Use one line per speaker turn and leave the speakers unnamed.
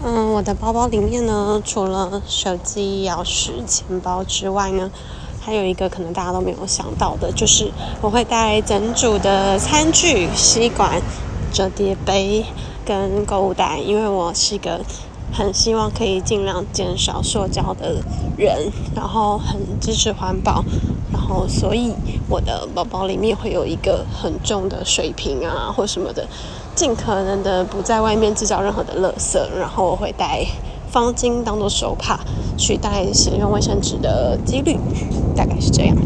嗯，我的包包里面呢，除了手机、钥匙、钱包之外呢，还有一个可能大家都没有想到的，就是我会带整组的餐具、吸管、折叠杯跟购物袋，因为我是一个很希望可以尽量减少塑胶的人，然后很支持环保，然后所以我的包包里面会有一个很重的水瓶啊，或什么的。尽可能的不在外面制造任何的垃圾，然后我会带方巾当做手帕，取代使用卫生纸的几率，大概是这样。